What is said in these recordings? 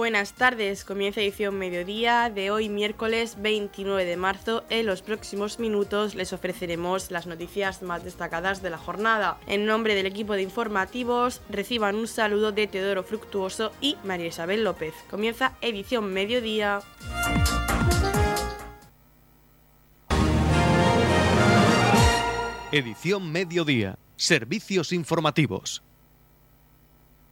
Buenas tardes, comienza edición mediodía de hoy miércoles 29 de marzo. En los próximos minutos les ofreceremos las noticias más destacadas de la jornada. En nombre del equipo de informativos reciban un saludo de Teodoro Fructuoso y María Isabel López. Comienza edición mediodía. Edición mediodía. Servicios informativos.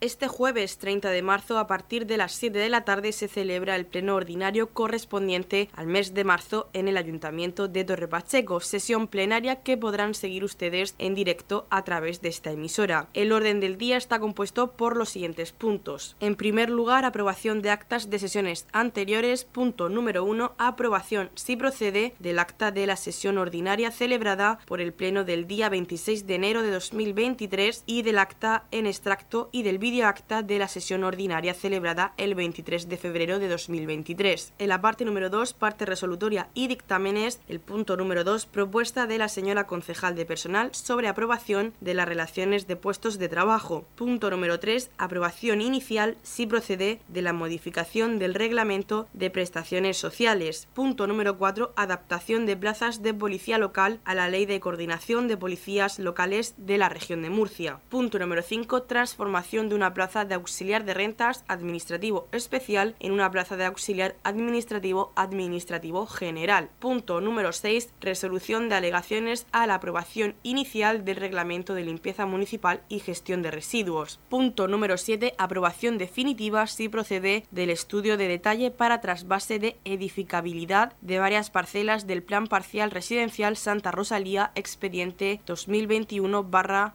Este jueves 30 de marzo, a partir de las 7 de la tarde, se celebra el pleno ordinario correspondiente al mes de marzo en el Ayuntamiento de Torre Pacheco, sesión plenaria que podrán seguir ustedes en directo a través de esta emisora. El orden del día está compuesto por los siguientes puntos. En primer lugar, aprobación de actas de sesiones anteriores. Punto número 1, aprobación, si procede, del acta de la sesión ordinaria celebrada por el pleno del día 26 de enero de 2023 y del acta en extracto y del acta de la sesión ordinaria celebrada el 23 de febrero de 2023. En la parte número 2, parte resolutoria y dictámenes, el punto número 2, propuesta de la señora concejal de personal sobre aprobación de las relaciones de puestos de trabajo. Punto número 3, aprobación inicial si procede de la modificación del reglamento de prestaciones sociales. Punto número 4, adaptación de plazas de policía local a la ley de coordinación de policías locales de la región de Murcia. Punto número 5, transformación de una plaza de auxiliar de rentas administrativo especial en una plaza de auxiliar administrativo administrativo general. Punto número 6. Resolución de alegaciones a la aprobación inicial del reglamento de limpieza municipal y gestión de residuos. Punto número 7. Aprobación definitiva si procede del estudio de detalle para trasvase de edificabilidad de varias parcelas del Plan Parcial Residencial Santa Rosalía expediente 2021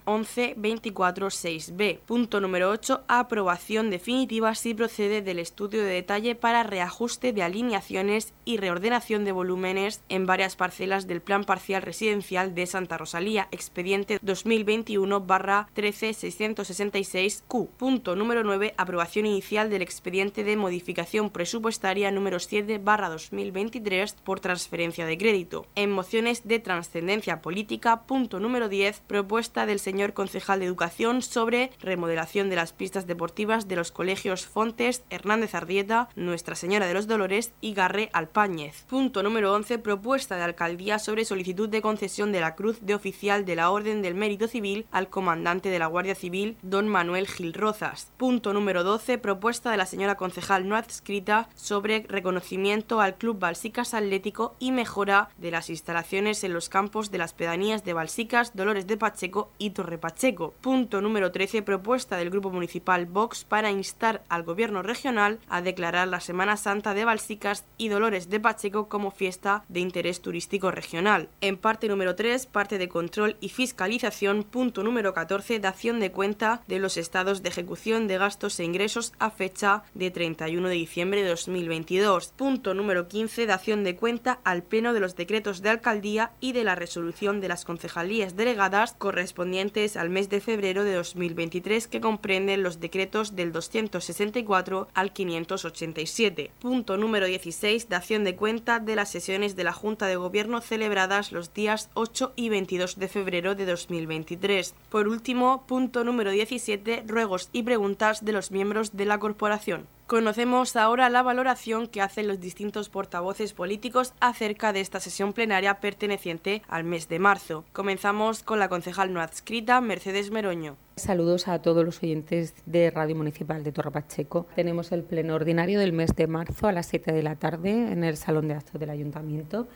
11 24 6b. Punto número aprobación definitiva si procede del estudio de detalle para reajuste de alineaciones y reordenación de volúmenes en varias parcelas del Plan Parcial Residencial de Santa Rosalía, expediente 2021-13666Q. Punto número 9. Aprobación inicial del expediente de modificación presupuestaria número 7-2023 por transferencia de crédito. En mociones de trascendencia política. Punto número 10. Propuesta del señor concejal de Educación sobre remodelación de la las pistas deportivas de los colegios Fontes, Hernández Ardieta, Nuestra Señora de los Dolores y Garré Alpáñez. Punto número 11. Propuesta de alcaldía sobre solicitud de concesión de la Cruz de Oficial de la Orden del Mérito Civil al comandante de la Guardia Civil, don Manuel Gil Rozas. Punto número 12. Propuesta de la señora concejal no adscrita sobre reconocimiento al Club Balsicas Atlético y mejora de las instalaciones en los campos de las pedanías de Balsicas, Dolores de Pacheco y Torre Pacheco. Punto número 13. Propuesta del Grupo Municipal Vox para instar al Gobierno regional a declarar la Semana Santa de Balsicas y Dolores de Pacheco como fiesta de interés turístico regional. En parte número 3, parte de control y fiscalización, punto número 14, dación de cuenta de los estados de ejecución de gastos e ingresos a fecha de 31 de diciembre de 2022. Punto número 15, dación de cuenta al pleno de los decretos de alcaldía y de la resolución de las concejalías delegadas correspondientes al mes de febrero de 2023 que comprende los decretos del 264 al 587. Punto número 16. Dación de cuenta de las sesiones de la Junta de Gobierno celebradas los días 8 y 22 de febrero de 2023. Por último, punto número 17. Ruegos y preguntas de los miembros de la corporación. Conocemos ahora la valoración que hacen los distintos portavoces políticos acerca de esta sesión plenaria perteneciente al mes de marzo. Comenzamos con la concejal no adscrita, Mercedes Meroño. Saludos a todos los oyentes de Radio Municipal de Torre Pacheco. Tenemos el pleno ordinario del mes de marzo a las 7 de la tarde en el Salón de Actos del Ayuntamiento.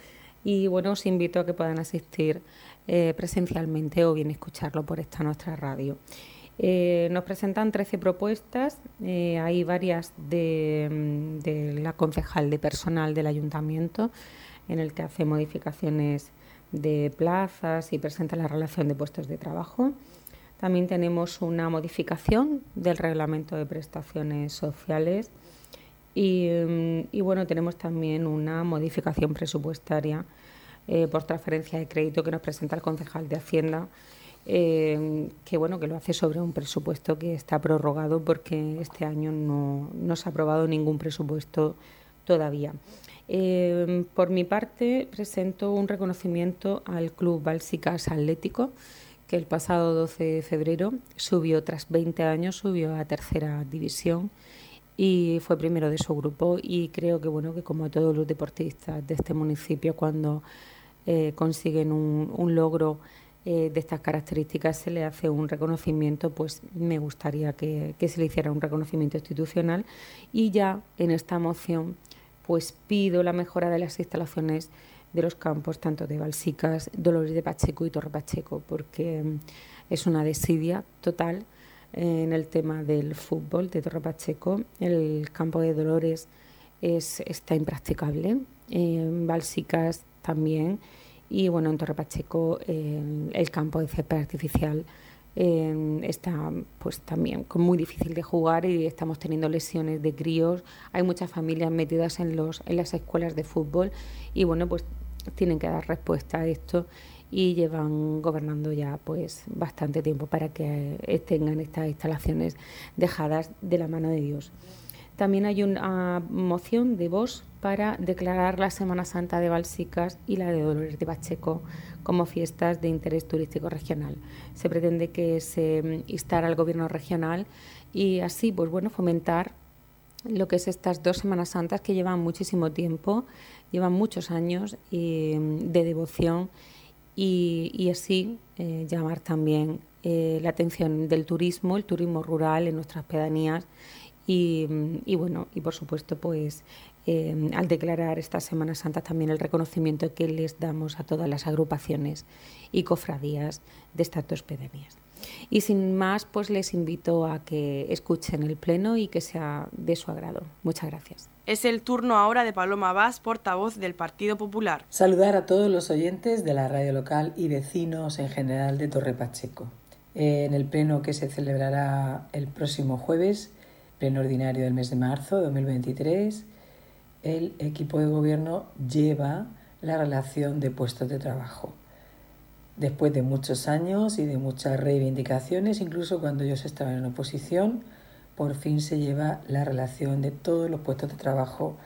Y bueno, os invito a que puedan asistir eh, presencialmente o bien escucharlo por esta nuestra radio. Eh, nos presentan 13 propuestas, eh, hay varias de, la concejal de personal del ayuntamiento, en el que hace modificaciones de plazas y presenta la relación de puestos de trabajo. También tenemos una modificación del reglamento de prestaciones sociales y, mm, bueno, tenemos también una modificación presupuestaria eh, por transferencia de crédito que nos presenta el concejal de Hacienda eh, que bueno que lo hace sobre un presupuesto que está prorrogado porque este año no, no se ha aprobado ningún presupuesto todavía. Eh, por mi parte, presento un reconocimiento al Club Bálsicas Atlético, que el pasado 12 de febrero subió, tras 20 años, subió a tercera división y fue primero de su grupo y creo que bueno que como todos los deportistas de este municipio cuando eh, consiguen un, logro eh, de estas características se le hace un reconocimiento, pues me gustaría que, se le hiciera un reconocimiento institucional. Y ya en esta moción pues pido la mejora de las instalaciones de los campos tanto de Balsicas, Dolores de Pacheco y Torre Pacheco, porque mm, es una desidia total eh, en el tema del fútbol de Torre Pacheco. El campo de Dolores es, está impracticable, en Balsicas también, y bueno, en Torre Pacheco el campo de césped artificial eh, está pues también muy difícil de jugar y estamos teniendo lesiones de críos. Hay muchas familias metidas en, los, en las escuelas de fútbol y bueno, pues tienen que dar respuesta a esto y llevan gobernando ya pues bastante tiempo para que tengan estas instalaciones dejadas de la mano de Dios. También hay una moción de voz para declarar la Semana Santa de Balsicas y la de Dolores de Pacheco como fiestas de interés turístico regional. Se pretende que se instara al gobierno regional y así pues bueno fomentar lo que es estas dos Semanas Santas que llevan muchísimo tiempo llevan muchos años de devoción y, así eh, llamar también eh, la atención del turismo, el turismo rural en nuestras pedanías y, bueno, y por supuesto pues eh, al declarar esta Semana Santa también el reconocimiento que les damos a todas las agrupaciones y cofradías de estas dos pedanías. Y sin más, pues les invito a que escuchen el pleno y que sea de su agrado. Muchas gracias. Es el turno ahora de Paloma Vaz, portavoz del Partido Popular. Saludar a todos los oyentes de la radio local y vecinos en general de Torre Pacheco. En el pleno que se celebrará el próximo jueves, pleno ordinario del mes de marzo de 2023, el equipo de gobierno lleva la relación de puestos de trabajo después de muchos años y de muchas reivindicaciones, incluso cuando ellos estaban en oposición, por fin se lleva la relación de todos los puestos de trabajo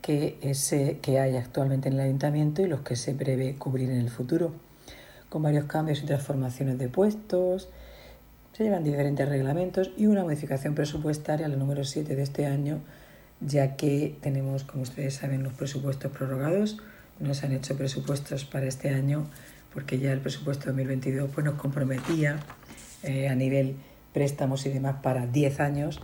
que, que hay actualmente en el ayuntamiento y los que se prevé cubrir en el futuro, con varios cambios y transformaciones de puestos. Se llevan diferentes reglamentos y una modificación presupuestaria, la número 7 de este año, ya que tenemos, como ustedes saben, los presupuestos prorrogados. No se han hecho presupuestos para este año porque ya el presupuesto 2022 pues, nos comprometía eh, a nivel préstamos y demás para 10 años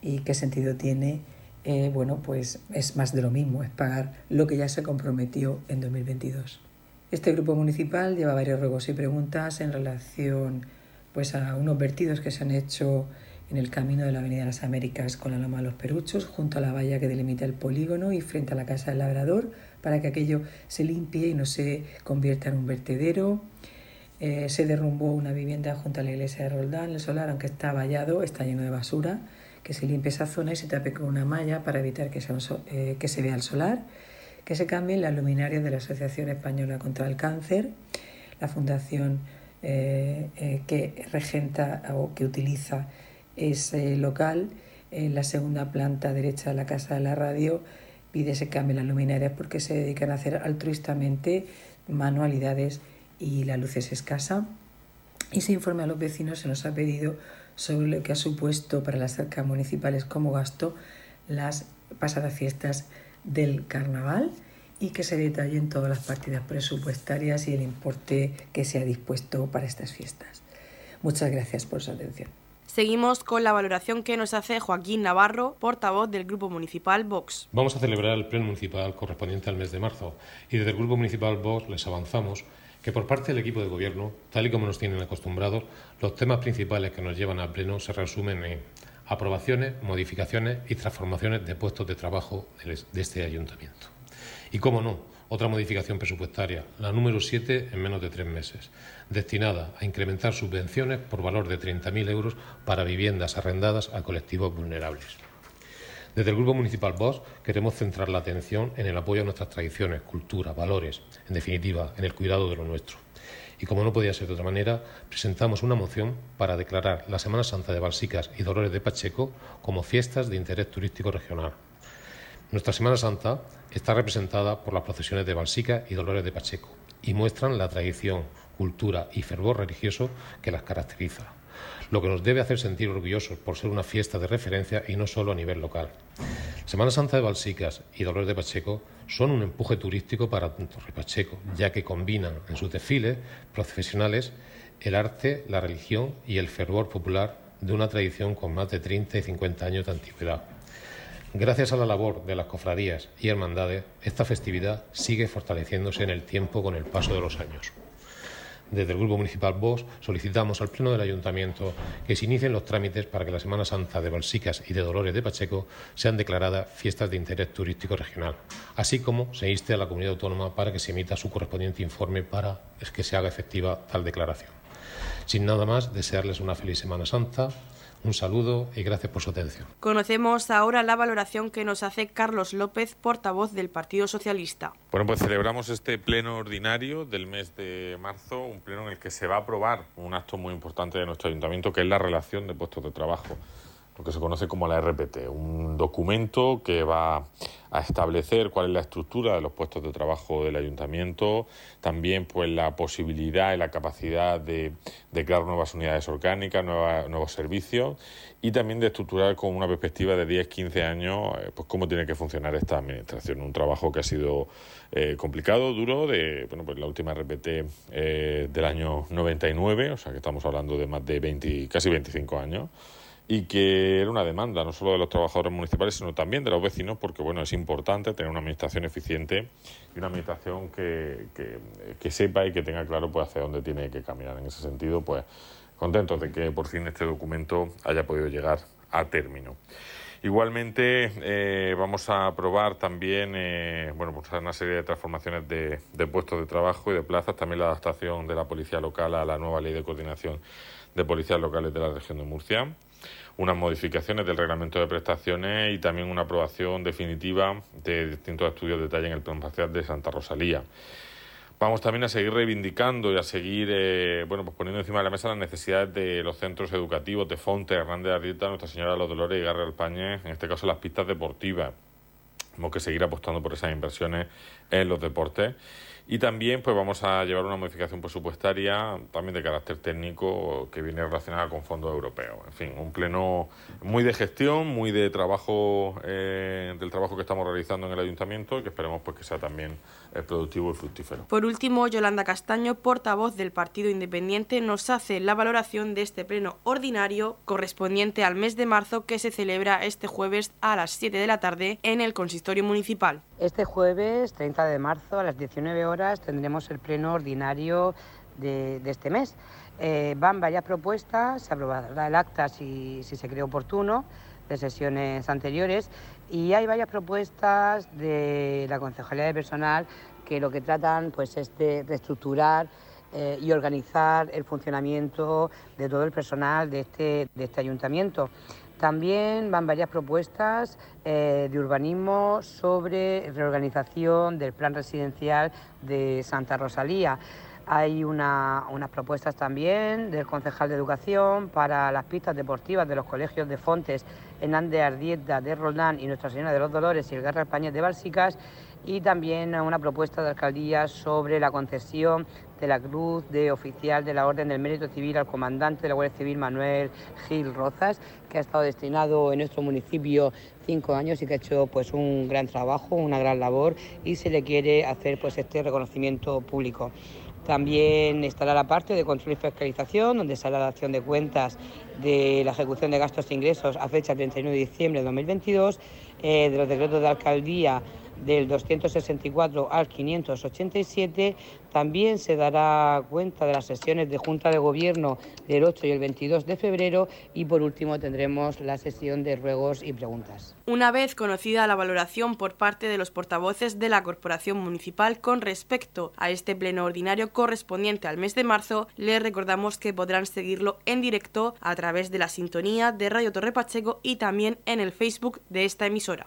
y qué sentido tiene, eh, bueno, pues es más de lo mismo, es pagar lo que ya se comprometió en 2022. Este grupo municipal lleva varios ruegos y preguntas en relación pues, a unos vertidos que se han hecho en el camino de la Avenida de las Américas con la Loma de los Peruchos, junto a la valla que delimita el polígono y frente a la Casa del Labrador, para que aquello se limpie y no se convierta en un vertedero. Eh, se derrumbó una vivienda junto a la iglesia de Roldán, el solar, aunque está vallado, está lleno de basura, que se limpie esa zona y se tape con una malla para evitar que, eh, que se vea el solar, que se cambien las luminarias de la Asociación Española contra el Cáncer, la fundación eh, que regenta o que utiliza ese local, en la segunda planta derecha de la casa de la radio, pide se cambien las luminarias porque se dedican a hacer altruistamente manualidades y la luz es escasa. Y se informe a los vecinos, se nos ha pedido sobre lo que ha supuesto para las arcas municipales como gasto las pasadas fiestas del carnaval y que se detallen todas las partidas presupuestarias y el importe que se ha dispuesto para estas fiestas. Muchas gracias por su atención. Seguimos con la valoración que nos hace Joaquín Navarro, portavoz del Grupo Municipal Vox. Vamos a celebrar el Pleno Municipal correspondiente al mes de marzo y desde el Grupo Municipal Vox les avanzamos que por parte del equipo de gobierno, tal y como nos tienen acostumbrados, los temas principales que nos llevan al Pleno se resumen en aprobaciones, modificaciones y transformaciones de puestos de trabajo de este ayuntamiento. Y cómo no, otra modificación presupuestaria, la número 7 en menos de tres meses, destinada a incrementar subvenciones por valor de 30.000 euros para viviendas arrendadas a colectivos vulnerables. Desde el Grupo Municipal Vox queremos centrar la atención en el apoyo a nuestras tradiciones, cultura, valores, en definitiva, en el cuidado de lo nuestro. Y como no podía ser de otra manera, presentamos una moción para declarar la Semana Santa de Balsicas y Dolores de Pacheco como fiestas de interés turístico regional. Nuestra Semana Santa está representada por las procesiones de Balsica y Dolores de Pacheco y muestran la tradición, cultura y fervor religioso que las caracteriza. lo que nos debe hacer sentir orgullosos por ser una fiesta de referencia y no solo a nivel local. Semana Santa de Balsicas y Dolores de Pacheco son un empuje turístico para Torre Pacheco, ya que combinan en sus desfiles profesionales el arte, la religión y el fervor popular de una tradición con más de 30 y 50 años de antigüedad. Gracias a la labor de las cofradías y hermandades, esta festividad sigue fortaleciéndose en el tiempo con el paso de los años. Desde el Grupo Municipal VOS solicitamos al Pleno del Ayuntamiento que se inicien los trámites para que la Semana Santa de Balsicas y de Dolores de Pacheco sean declaradas fiestas de interés turístico regional, así como se inste a la comunidad autónoma para que se emita su correspondiente informe para que se haga efectiva tal declaración. Sin nada más, desearles una feliz Semana Santa, un saludo y gracias por su atención. Conocemos ahora la valoración que nos hace Carlos López, portavoz del Partido Socialista. Bueno, pues celebramos este pleno ordinario del mes de marzo, un pleno en el que se va a aprobar un acto muy importante de nuestro ayuntamiento, que es la relación de puestos de trabajo lo que se conoce como la RPT, un documento que va a establecer cuál es la estructura de los puestos de trabajo del ayuntamiento, también pues la posibilidad y la capacidad de, crear nuevas unidades orgánicas, nuevos servicios y también de estructurar con una perspectiva de 10, 15 años eh, pues cómo tiene que funcionar esta administración. Un trabajo que ha sido eh, complicado, duro, de bueno, pues la última RPT eh, del año 99, o sea que estamos hablando de más de 20, casi 25 años y que era una demanda no solo de los trabajadores municipales, sino también de los vecinos, porque bueno, es importante tener una administración eficiente y una administración que, que, sepa y que tenga claro pues hacia dónde tiene que caminar. En ese sentido, pues contentos de que por fin este documento haya podido llegar a término. Igualmente eh, vamos a aprobar también eh, bueno, pues una serie de transformaciones de, de puestos de trabajo y de plazas, también la adaptación de la policía local a la nueva ley de coordinación de policías locales de la región de Murcia unas modificaciones del reglamento de prestaciones y también una aprobación definitiva de distintos estudios de detalle en el plan parcial de Santa Rosalía. Vamos también a seguir reivindicando y a seguir eh, bueno, pues poniendo encima de la mesa las necesidades de los centros educativos de Fonte, Hernández de Arrieta, Nuestra Señora de los Dolores y Garra Alpañez, en este caso las pistas deportivas. Tenemos que seguir apostando por esas inversiones en los deportes. Y también pues vamos a llevar una modificación presupuestaria también de carácter técnico que viene relacionada con fondos europeos. En fin, un pleno muy de gestión, muy de trabajo, eh, del trabajo que estamos realizando en el ayuntamiento y que esperemos pues que sea también productivo y fructífero. Por último, Yolanda Castaño, portavoz del Partido Independiente, nos hace la valoración de este pleno ordinario correspondiente al mes de marzo que se celebra este jueves a las 7 de la tarde en el consistorio municipal. Este jueves 30 de marzo a las 19 horas tendremos el pleno ordinario de, este mes. Eh, van varias propuestas, se aprobará el acta si, se cree oportuno de sesiones anteriores y hay varias propuestas de la Concejalía de Personal que lo que tratan pues, es de reestructurar eh, y organizar el funcionamiento de todo el personal de este, de este ayuntamiento. También van varias propuestas eh, de urbanismo sobre reorganización del plan residencial de Santa Rosalía. Hay unas propuestas también del concejal de Educación para las pistas deportivas de los colegios de Fontes, Hernández Ardieta de Roldán y Nuestra Señora de los Dolores y el Guerra España de Bálsicas y también una propuesta de alcaldía sobre la concesión de la Cruz de Oficial de la Orden del Mérito Civil al comandante de la Guardia Civil Manuel Gil Rozas, que ha estado destinado en nuestro municipio cinco años y que ha hecho pues un gran trabajo, una gran labor y se le quiere hacer pues este reconocimiento público. También estará la parte de control y fiscalización, donde sale la acción de cuentas de la ejecución de gastos e ingresos a fecha 31 de diciembre de 2022, eh, de los decretos de alcaldía del 264 al 587. También se dará cuenta de las sesiones de Junta de Gobierno del 8 y el 22 de febrero y por último tendremos la sesión de ruegos y preguntas. Una vez conocida la valoración por parte de los portavoces de la Corporación Municipal con respecto a este pleno ordinario correspondiente al mes de marzo, les recordamos que podrán seguirlo en directo a través de la sintonía de Radio Torre Pacheco y también en el Facebook de esta emisora.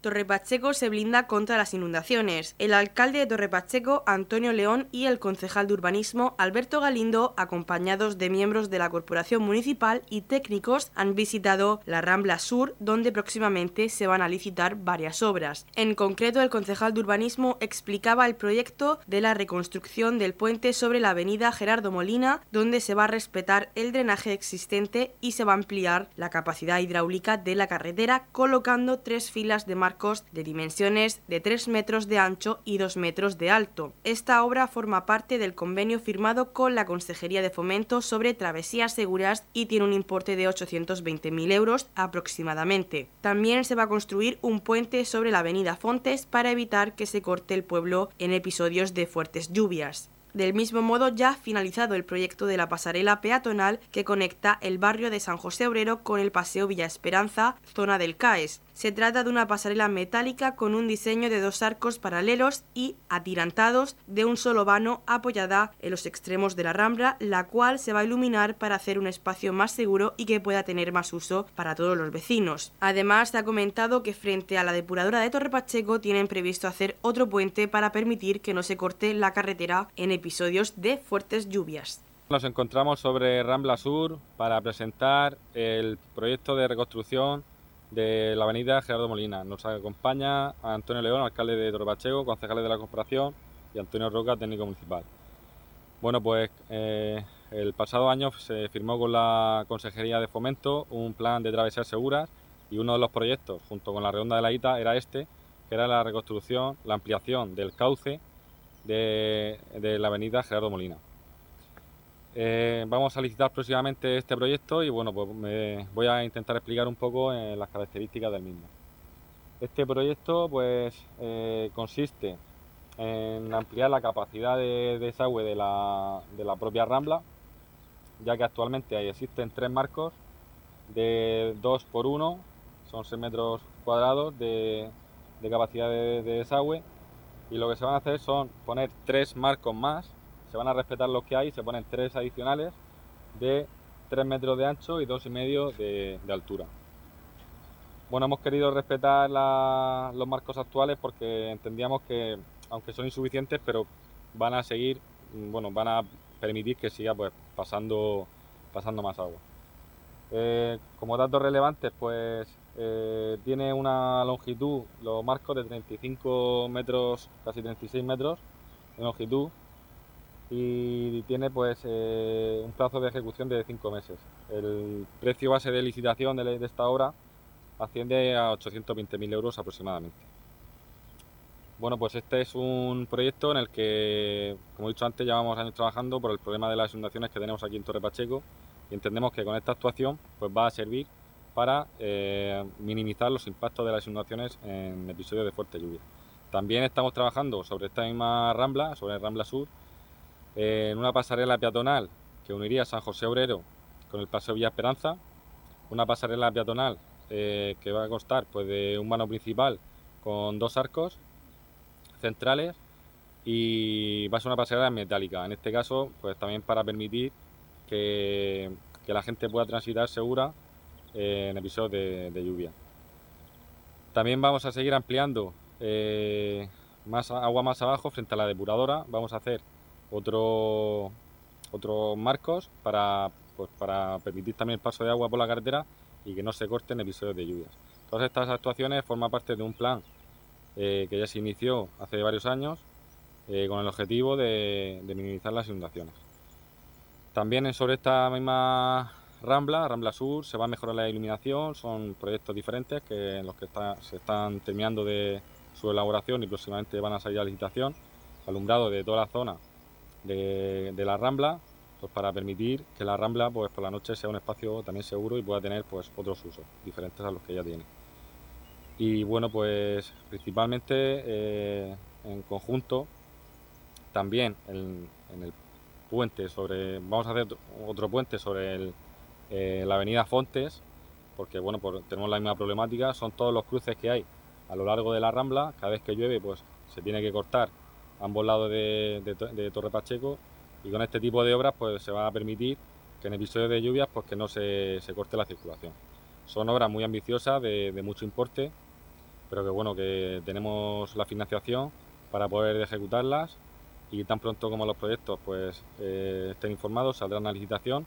Torre Pacheco se blinda contra las inundaciones. El alcalde de Torre Pacheco, Antonio León, y el concejal de urbanismo, Alberto Galindo, acompañados de miembros de la corporación municipal y técnicos, han visitado la Rambla Sur, donde próximamente se van a licitar varias obras. En concreto, el concejal de urbanismo explicaba el proyecto de la reconstrucción del puente sobre la avenida Gerardo Molina, donde se va a respetar el drenaje existente y se va a ampliar la capacidad hidráulica de la carretera, colocando tres filas de marcos de dimensiones de 3 metros de ancho y 2 metros de alto. Esta obra forma parte del convenio firmado con la Consejería de Fomento sobre travesías seguras y tiene un importe de 820.000 euros aproximadamente. También se va a construir un puente sobre la avenida Fontes para evitar que se corte el pueblo en episodios de fuertes lluvias. Del mismo modo, ya ha finalizado el proyecto de la pasarela peatonal que conecta el barrio de San José Obrero con el Paseo Villa Esperanza, zona del CAES. Se trata de una pasarela metálica con un diseño de dos arcos paralelos y atirantados de un solo vano apoyada en los extremos de la rambla, la cual se va a iluminar para hacer un espacio más seguro y que pueda tener más uso para todos los vecinos. Además, se ha comentado que frente a la depuradora de Torre Pacheco tienen previsto hacer otro puente para permitir que no se corte la carretera en episodios de fuertes lluvias. Nos encontramos sobre Rambla Sur para presentar el proyecto de reconstrucción de la avenida Gerardo Molina. Nos acompaña Antonio León, alcalde de Torrepacheco, concejales de la corporación y Antonio Roca, técnico municipal. Bueno, pues eh, el pasado año se firmó con la Consejería de Fomento un plan de travesías seguras y uno de los proyectos, junto con la redonda de la ITA, era este, que era la reconstrucción, la ampliación del cauce de la avenida Gerardo Molina. Eh, vamos a licitar próximamente este proyecto y bueno, pues me voy a intentar explicar un poco eh, las características del mismo. Este proyecto pues eh, consiste en ampliar la capacidad de, desagüe de la, propia rambla, ya que actualmente ahí existen tres marcos de 2 por 1, son 6 metros cuadrados de, capacidad de desagüe y lo que se van a hacer son poner tres marcos más se van a respetar los que hay, se ponen tres adicionales de 3 metros de ancho y 2,5 y medio de, altura. Bueno, hemos querido respetar los marcos actuales porque entendíamos que, aunque son insuficientes, pero van a seguir, bueno, van a permitir que siga pues pasando, pasando más agua. Eh, como datos relevantes, pues eh, tiene una longitud, los marcos de 35 metros, casi 36 metros de longitud, y tiene pues eh, un plazo de ejecución de 5 meses. El precio base de licitación de, esta obra asciende a 820.000 euros aproximadamente. Bueno, pues este es un proyecto en el que, como he dicho antes, llevamos años trabajando por el problema de las inundaciones que tenemos aquí en Torre Pacheco y entendemos que con esta actuación pues va a servir para eh, minimizar los impactos de las inundaciones en episodios de fuerte lluvia. También estamos trabajando sobre esta misma rambla, sobre Rambla Sur, en una pasarela peatonal que uniría San José Obrero con el Paseo Villa Esperanza, una pasarela peatonal eh, que va a constar pues, de un vano principal con dos arcos centrales y va a ser una pasarela metálica, en este caso pues también para permitir que, la gente pueda transitar segura eh, en episodios de, lluvia. También vamos a seguir ampliando eh, más agua más abajo frente a la depuradora, vamos a hacer otro, otros marcos para, pues, para permitir también el paso de agua por la carretera y que no se corten episodios de lluvias. Todas estas actuaciones forman parte de un plan eh, que ya se inició hace varios años eh, con el objetivo de, minimizar las inundaciones. También sobre esta misma Rambla, Rambla Sur, se va a mejorar la iluminación, son proyectos diferentes que en los que se están terminando de su elaboración y próximamente van a salir a licitación. Alumbrado de toda la zona de, la Rambla, pues para permitir que la Rambla pues por la noche sea un espacio también seguro y pueda tener pues otros usos diferentes a los que ya tiene. Y bueno, pues principalmente eh, en conjunto, también en, el puente sobre, vamos a hacer otro puente sobre eh, la avenida Fontes, porque bueno, tenemos la misma problemática, son todos los cruces que hay a lo largo de la Rambla, cada vez que llueve pues se tiene que cortar ambos lados de, Torre Pacheco y con este tipo de obras pues se va a permitir que en episodios de lluvias pues que no se, corte la circulación. Son obras muy ambiciosas, de, mucho importe pero que bueno, que tenemos la financiación para poder ejecutarlas y tan pronto como los proyectos pues eh, estén informados saldrán a licitación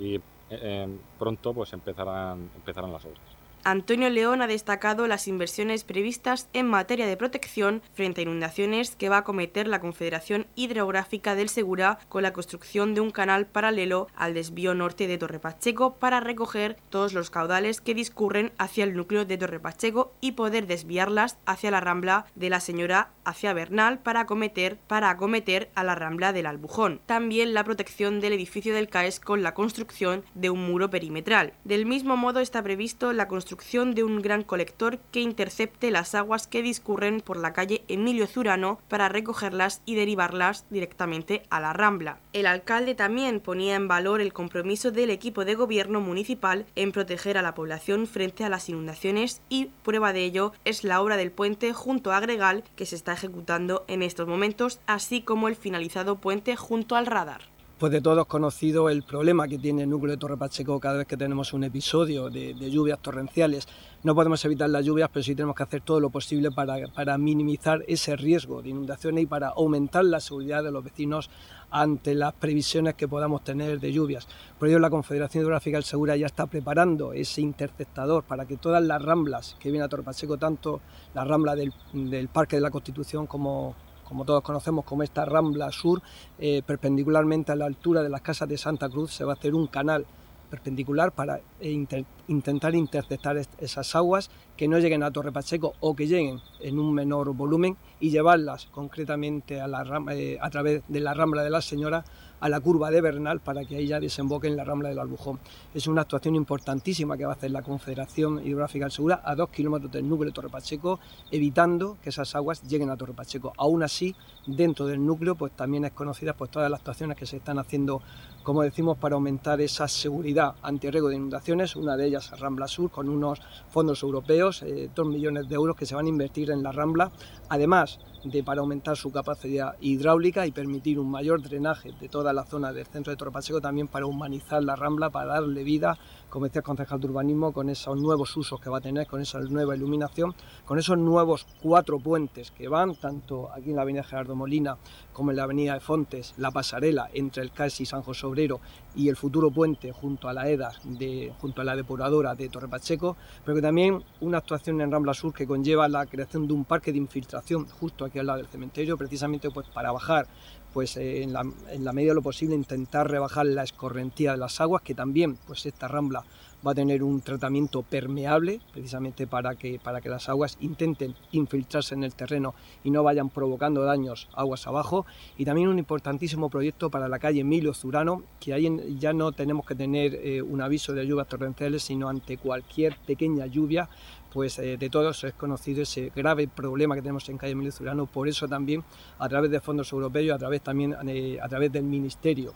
y eh, eh, pronto pues empezarán, empezarán las obras. Antonio León ha destacado las inversiones previstas en materia de protección frente a inundaciones que va a cometer la Confederación Hidrográfica del Segura con la construcción de un canal paralelo al desvío norte de Torre Pacheco para recoger todos los caudales que discurren hacia el núcleo de Torre Pacheco y poder desviarlas hacia la rambla de la Señora hacia Bernal para acometer, para acometer a la rambla del Albujón. También la protección del edificio del CAES con la construcción de un muro perimetral. Del mismo modo está previsto la construcción de un gran colector que intercepte las aguas que discurren por la calle Emilio Zurano para recogerlas y derivarlas directamente a la Rambla. El alcalde también ponía en valor el compromiso del equipo de gobierno municipal en proteger a la población frente a las inundaciones y prueba de ello es la obra del puente junto a Gregal que se está ejecutando en estos momentos, así como el finalizado puente junto al radar pues de todos conocido el problema que tiene el núcleo de Torre Pacheco cada vez que tenemos un episodio de, lluvias torrenciales. No podemos evitar las lluvias, pero sí tenemos que hacer todo lo posible para, minimizar ese riesgo de inundaciones y para aumentar la seguridad de los vecinos ante las previsiones que podamos tener de lluvias. Por ello la Confederación Hidrográfica del Segura ya está preparando ese interceptador para que todas las ramblas que vienen a Torre Pacheco, tanto la rambla del, del Parque de la Constitución como como todos conocemos como esta rambla sur, eh, perpendicularmente a la altura de las casas de Santa Cruz, se va a hacer un canal perpendicular para eh, intentar interceptar esas aguas que no lleguen a Torre Pacheco o que lleguen en un menor volumen y llevarlas concretamente a, la, eh, a través de la Rambla de la Señora a la curva de Bernal para que ya desemboque en la Rambla del Albujón. Es una actuación importantísima que va a hacer la Confederación Hidrográfica del Segura a dos kilómetros del núcleo de Torre Pacheco, evitando que esas aguas lleguen a Torre Pacheco. Aún así, dentro del núcleo, pues también es conocida pues, todas las actuaciones que se están haciendo como decimos, para aumentar esa seguridad ante riesgo de inundaciones, una de ellas Rambla Sur, con unos fondos europeos, eh, dos millones de euros que se van a invertir en la Rambla, además de para aumentar su capacidad hidráulica y permitir un mayor drenaje de toda la zona del centro de Torre Pacheco, también para humanizar la Rambla, para darle vida como decía el concejal de urbanismo, con esos nuevos usos que va a tener, con esa nueva iluminación, con esos nuevos cuatro puentes que van tanto aquí en la avenida Gerardo Molina como en la avenida de Fontes, la pasarela entre el CAES y San José Obrero y el futuro puente junto a la EDA, de, junto a la depuradora de Torre Pacheco, pero que también una actuación en Rambla Sur que conlleva la creación de un parque de infiltración justo aquí al lado del cementerio, precisamente pues para bajar pues eh, en, la, medida de lo posible intentar rebajar la escorrentía de las aguas, que también pues esta rambla va a tener un tratamiento permeable, precisamente para que, para que las aguas intenten infiltrarse en el terreno y no vayan provocando daños aguas abajo. Y también un importantísimo proyecto para la calle Emilio Zurano, que ahí ya no tenemos que tener eh, un aviso de lluvias torrenciales, sino ante cualquier pequeña lluvia, pues eh, de todos es conocido ese grave problema que tenemos en calle Emilio por eso también a través de fondos europeos, a través también eh, a través del Ministerio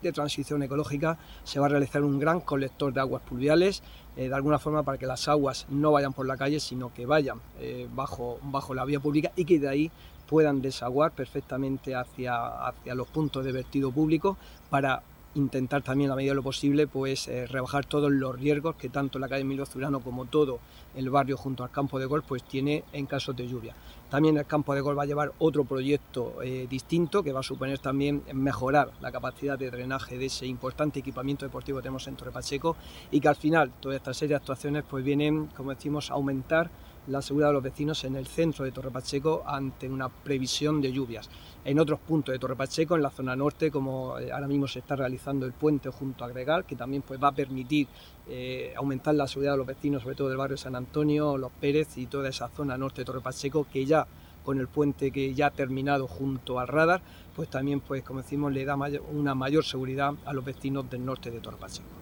de Transición Ecológica se va a realizar un gran colector de aguas pluviales, eh, de alguna forma para que las aguas no vayan por la calle, sino que vayan bajo, bajo la vía pública y que de ahí puedan desaguar perfectamente hacia, hacia los puntos de vertido público para intentar también a medida de lo posible pues eh, rebajar todos los riesgos que tanto la calle Emilio Zurano como todo el barrio junto al campo de golf pues tiene en casos de lluvia. También el campo de golf va a llevar otro proyecto eh, distinto que va a suponer también mejorar la capacidad de drenaje de ese importante equipamiento deportivo que tenemos en Torre Pacheco y que al final toda esta serie de actuaciones pues vienen, como decimos, a aumentar la seguridad de los vecinos en el centro de Torre Pacheco ante una previsión de lluvias. En otros puntos de Torre Pacheco, en la zona norte, como eh, ahora mismo se está realizando el puente junto a Gregal, que también pues, va a permitir eh, aumentar la seguridad de los vecinos, sobre todo del barrio San Antonio, Los Pérez y toda esa zona norte de Torre Pacheco, que ya con el puente que ya ha terminado junto al radar, pues también, pues como decimos, le da una mayor seguridad a los vecinos del norte de Torre Pacheco.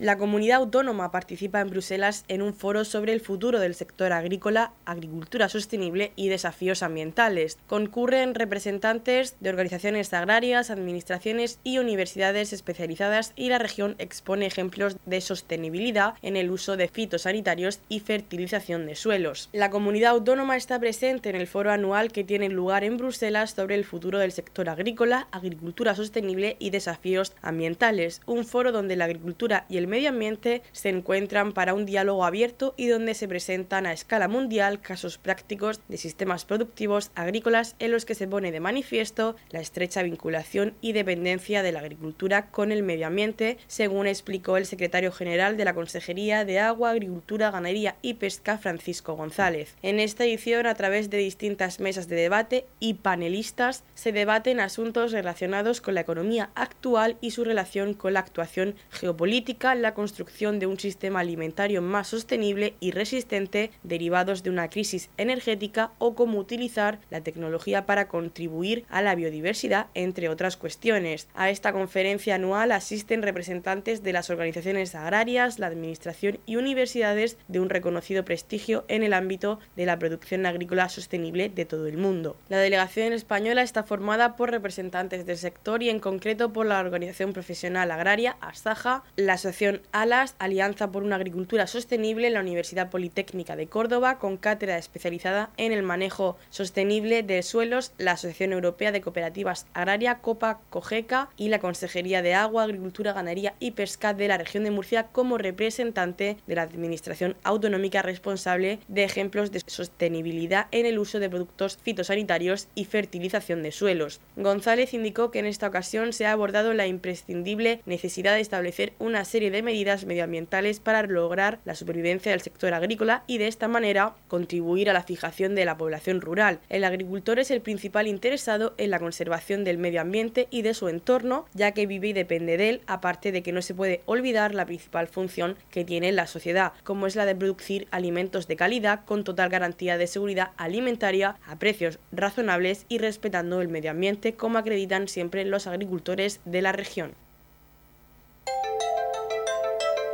La comunidad autónoma participa en Bruselas en un foro sobre el futuro del sector agrícola, agricultura sostenible y desafíos ambientales. Concurren representantes de organizaciones agrarias, administraciones y universidades especializadas y la región expone ejemplos de sostenibilidad en el uso de fitosanitarios y fertilización de suelos. La comunidad autónoma está presente en el foro anual que tiene lugar en Bruselas sobre el futuro del sector agrícola, agricultura sostenible y desafíos ambientales, un foro donde la agricultura y el medio ambiente se encuentran para un diálogo abierto y donde se presentan a escala mundial casos prácticos de sistemas productivos agrícolas en los que se pone de manifiesto la estrecha vinculación y dependencia de la agricultura con el medio ambiente, según explicó el secretario general de la Consejería de Agua, Agricultura, Ganadería y Pesca, Francisco González. En esta edición, a través de distintas mesas de debate y panelistas, se debaten asuntos relacionados con la economía actual y su relación con la actuación geopolítica, la construcción de un sistema alimentario más sostenible y resistente derivados de una crisis energética o cómo utilizar la tecnología para contribuir a la biodiversidad, entre otras cuestiones. A esta conferencia anual asisten representantes de las organizaciones agrarias, la administración y universidades de un reconocido prestigio en el ámbito de la producción agrícola sostenible de todo el mundo. La delegación española está formada por representantes del sector y en concreto por la Organización Profesional Agraria, ASAJA, la Asociación ALAS, Alianza por una Agricultura Sostenible, en la Universidad Politécnica de Córdoba, con cátedra especializada en el manejo sostenible de suelos, la Asociación Europea de Cooperativas Agraria, COPA, COGECA y la Consejería de Agua, Agricultura, Ganadería y Pesca de la región de Murcia como representante de la Administración Autonómica responsable de ejemplos de sostenibilidad en el uso de productos fitosanitarios y fertilización de suelos. González indicó que en esta ocasión se ha abordado la imprescindible necesidad de establecer una serie de medidas medioambientales para lograr la supervivencia del sector agrícola y de esta manera contribuir a la fijación de la población rural. El agricultor es el principal interesado en la conservación del medio ambiente y de su entorno, ya que vive y depende de él, aparte de que no se puede olvidar la principal función que tiene la sociedad, como es la de producir alimentos de calidad con total garantía de seguridad alimentaria a precios razonables y respetando el medio ambiente, como acreditan siempre los agricultores de la región.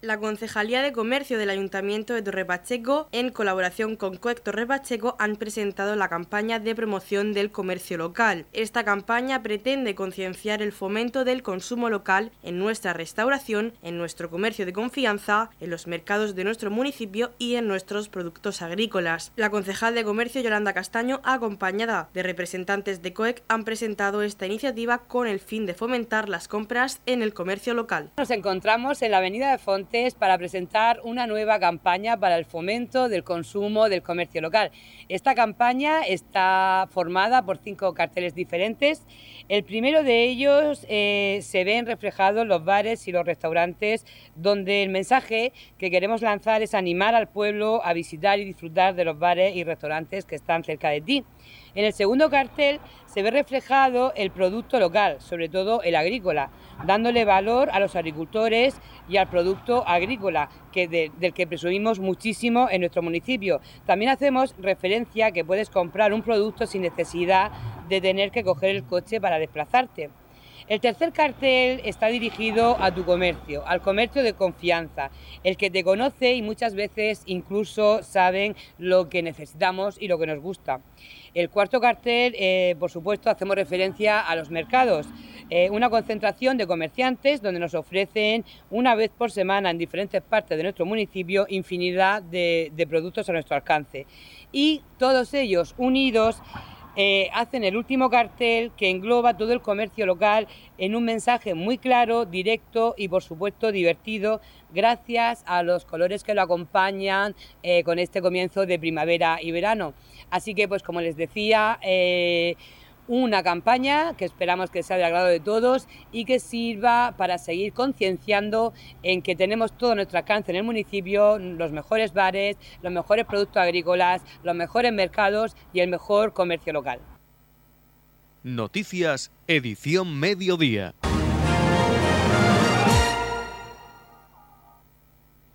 La Concejalía de Comercio del Ayuntamiento de Torre Pacheco, en colaboración con COEC Torre Pacheco, han presentado la campaña de promoción del comercio local. Esta campaña pretende concienciar el fomento del consumo local en nuestra restauración, en nuestro comercio de confianza, en los mercados de nuestro municipio y en nuestros productos agrícolas. La concejal de Comercio, Yolanda Castaño, acompañada de representantes de COEC, han presentado esta iniciativa con el fin de fomentar las compras en el comercio local. Nos encontramos en la Avenida de Font para presentar una nueva campaña para el fomento del consumo del comercio local. Esta campaña está formada por cinco carteles diferentes. El primero de ellos eh, se ven reflejados los bares y los restaurantes donde el mensaje que queremos lanzar es animar al pueblo a visitar y disfrutar de los bares y restaurantes que están cerca de ti. En el segundo cartel se ve reflejado el producto local, sobre todo el agrícola, dándole valor a los agricultores y al producto agrícola, que del que presumimos muchísimo en nuestro municipio. También hacemos referencia a que puedes comprar un producto sin necesidad de tener que coger el coche para desplazarte. El tercer cartel está dirigido a tu comercio, al comercio de confianza, el que te conoce y muchas veces incluso saben lo que necesitamos y lo que nos gusta. El cuarto cartel, eh, por supuesto, hacemos referencia a los mercados, eh, una concentración de comerciantes donde nos ofrecen una vez por semana en diferentes partes de nuestro municipio infinidad de productos a nuestro alcance. Y todos ellos unidos eh, hacen el último cartel que engloba todo el comercio local en un mensaje muy claro, directo y por supuesto divertido, gracias a los colores que lo acompañan eh, con este comienzo de primavera y verano. Así que, pues como les decía, eh, una campaña que esperamos que sea de agrado de todos y que sirva para seguir concienciando en que tenemos todo nuestro alcance en el municipio, los mejores bares, los mejores productos agrícolas, los mejores mercados y el mejor comercio local. Noticias, edición mediodía.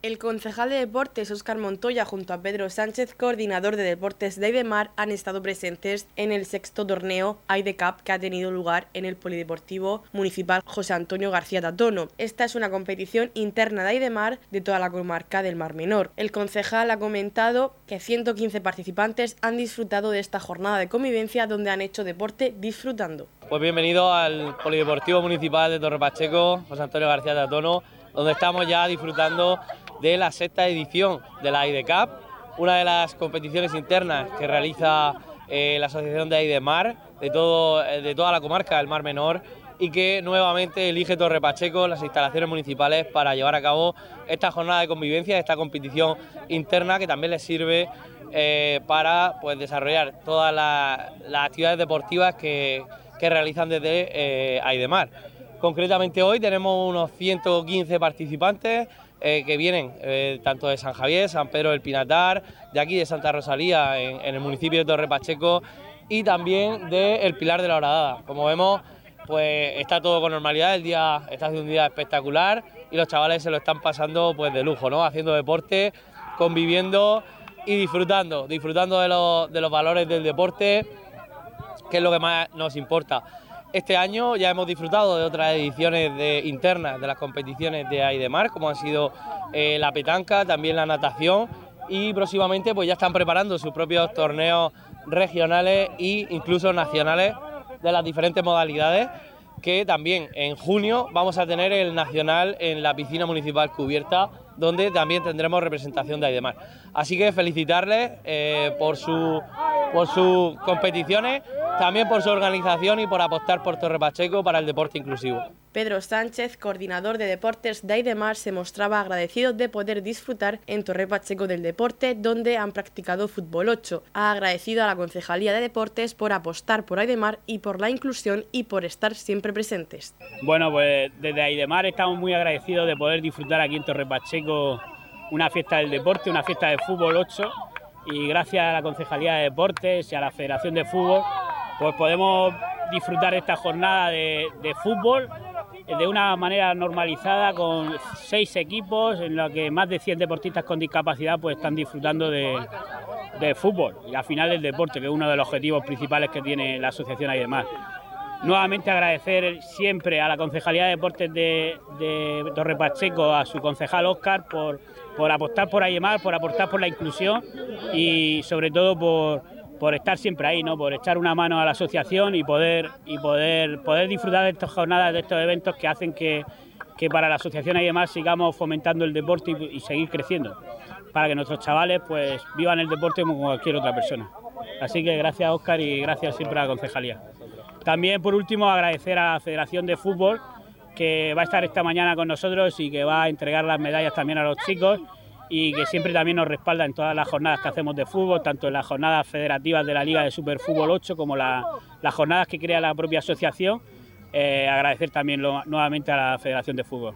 El concejal de deportes Óscar Montoya junto a Pedro Sánchez, coordinador de deportes de Aidemar, han estado presentes en el sexto torneo Aide Cup que ha tenido lugar en el Polideportivo Municipal José Antonio García Tatono. Esta es una competición interna de Aidemar de toda la comarca del Mar Menor. El concejal ha comentado que 115 participantes han disfrutado de esta jornada de convivencia donde han hecho deporte disfrutando. Pues bienvenido al Polideportivo Municipal de Torre Pacheco, José Antonio García Tatono, donde estamos ya disfrutando de la sexta edición de la Cup, una de las competiciones internas que realiza eh, la Asociación de Aidemar de, todo, eh, de toda la comarca del Mar Menor y que nuevamente elige Torre Pacheco, las instalaciones municipales, para llevar a cabo esta jornada de convivencia, esta competición interna que también les sirve eh, para pues, desarrollar todas las actividades deportivas que, que realizan desde Aidemar. Concretamente hoy tenemos unos 115 participantes eh, que vienen eh, tanto de San Javier, San Pedro del Pinatar, de aquí de Santa Rosalía, en, el municipio de Torre Pacheco, y también del El Pilar de la Horadada. Como vemos, pues está todo con normalidad, el día está haciendo un día espectacular y los chavales se lo están pasando pues de lujo, ¿no? Haciendo deporte, conviviendo y disfrutando, disfrutando de los, de los valores del deporte, que es lo que más nos importa. Este año ya hemos disfrutado de otras ediciones de, internas de las competiciones de Aidemar, como han sido eh, la petanca, también la natación y próximamente pues ya están preparando sus propios torneos regionales e incluso nacionales de las diferentes modalidades que también en junio vamos a tener el nacional en la piscina municipal cubierta donde también tendremos representación de Aidemar. Así que felicitarles eh, por, su, por sus competiciones también por su organización y por apostar por Torre Pacheco para el deporte inclusivo. Pedro Sánchez, coordinador de deportes de Aidemar, se mostraba agradecido de poder disfrutar en Torre Pacheco del deporte, donde han practicado fútbol 8. Ha agradecido a la Concejalía de Deportes por apostar por Aidemar y por la inclusión y por estar siempre presentes. Bueno, pues desde Aidemar estamos muy agradecidos de poder disfrutar aquí en Torre Pacheco una fiesta del deporte, una fiesta de fútbol 8 y gracias a la Concejalía de Deportes y a la Federación de Fútbol pues podemos disfrutar esta jornada de, fútbol de una manera normalizada con seis equipos en los que más de 100 deportistas con discapacidad pues están disfrutando de, fútbol y al final del deporte, que es uno de los objetivos principales que tiene la asociación y demás. Nuevamente agradecer siempre a la Concejalía de Deportes de, Torre Pacheco, a su concejal Óscar, por, por apostar por Ayemar, por apostar por la inclusión y sobre todo por, por estar siempre ahí, ¿no? por echar una mano a la asociación y poder, y poder, poder disfrutar de estas jornadas, de estos eventos que hacen que, para la asociación demás sigamos fomentando el deporte y, seguir creciendo, para que nuestros chavales pues vivan el deporte como cualquier otra persona. Así que gracias Óscar y gracias siempre a la concejalía. También por último agradecer a la Federación de Fútbol que va a estar esta mañana con nosotros y que va a entregar las medallas también a los chicos y que siempre también nos respalda en todas las jornadas que hacemos de fútbol, tanto en las jornadas federativas de la Liga de Superfútbol 8 como las jornadas que crea la propia asociación. Eh, agradecer también nuevamente a la Federación de Fútbol.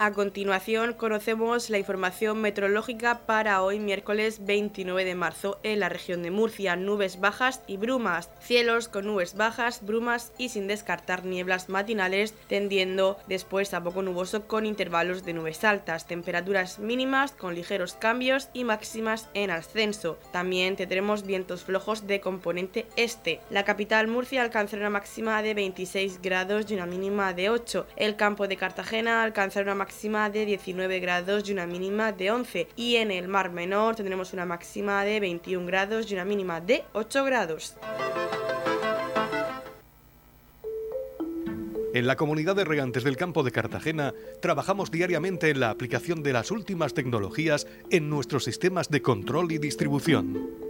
A continuación conocemos la información meteorológica para hoy miércoles 29 de marzo en la región de Murcia. Nubes bajas y brumas. Cielos con nubes bajas, brumas y sin descartar nieblas matinales, tendiendo después a poco nuboso con intervalos de nubes altas. Temperaturas mínimas con ligeros cambios y máximas en ascenso. También tendremos vientos flojos de componente este. La capital Murcia alcanzará una máxima de 26 grados y una mínima de 8. El campo de Cartagena alcanzará una máxima de 19 grados y una mínima de 11. Y en el Mar Menor tendremos una máxima de 21 grados y una mínima de 8 grados. En la comunidad de regantes del campo de Cartagena trabajamos diariamente en la aplicación de las últimas tecnologías en nuestros sistemas de control y distribución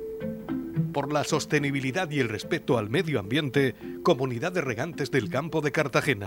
por la sostenibilidad y el respeto al medio ambiente, Comunidad de Regantes del Campo de Cartagena.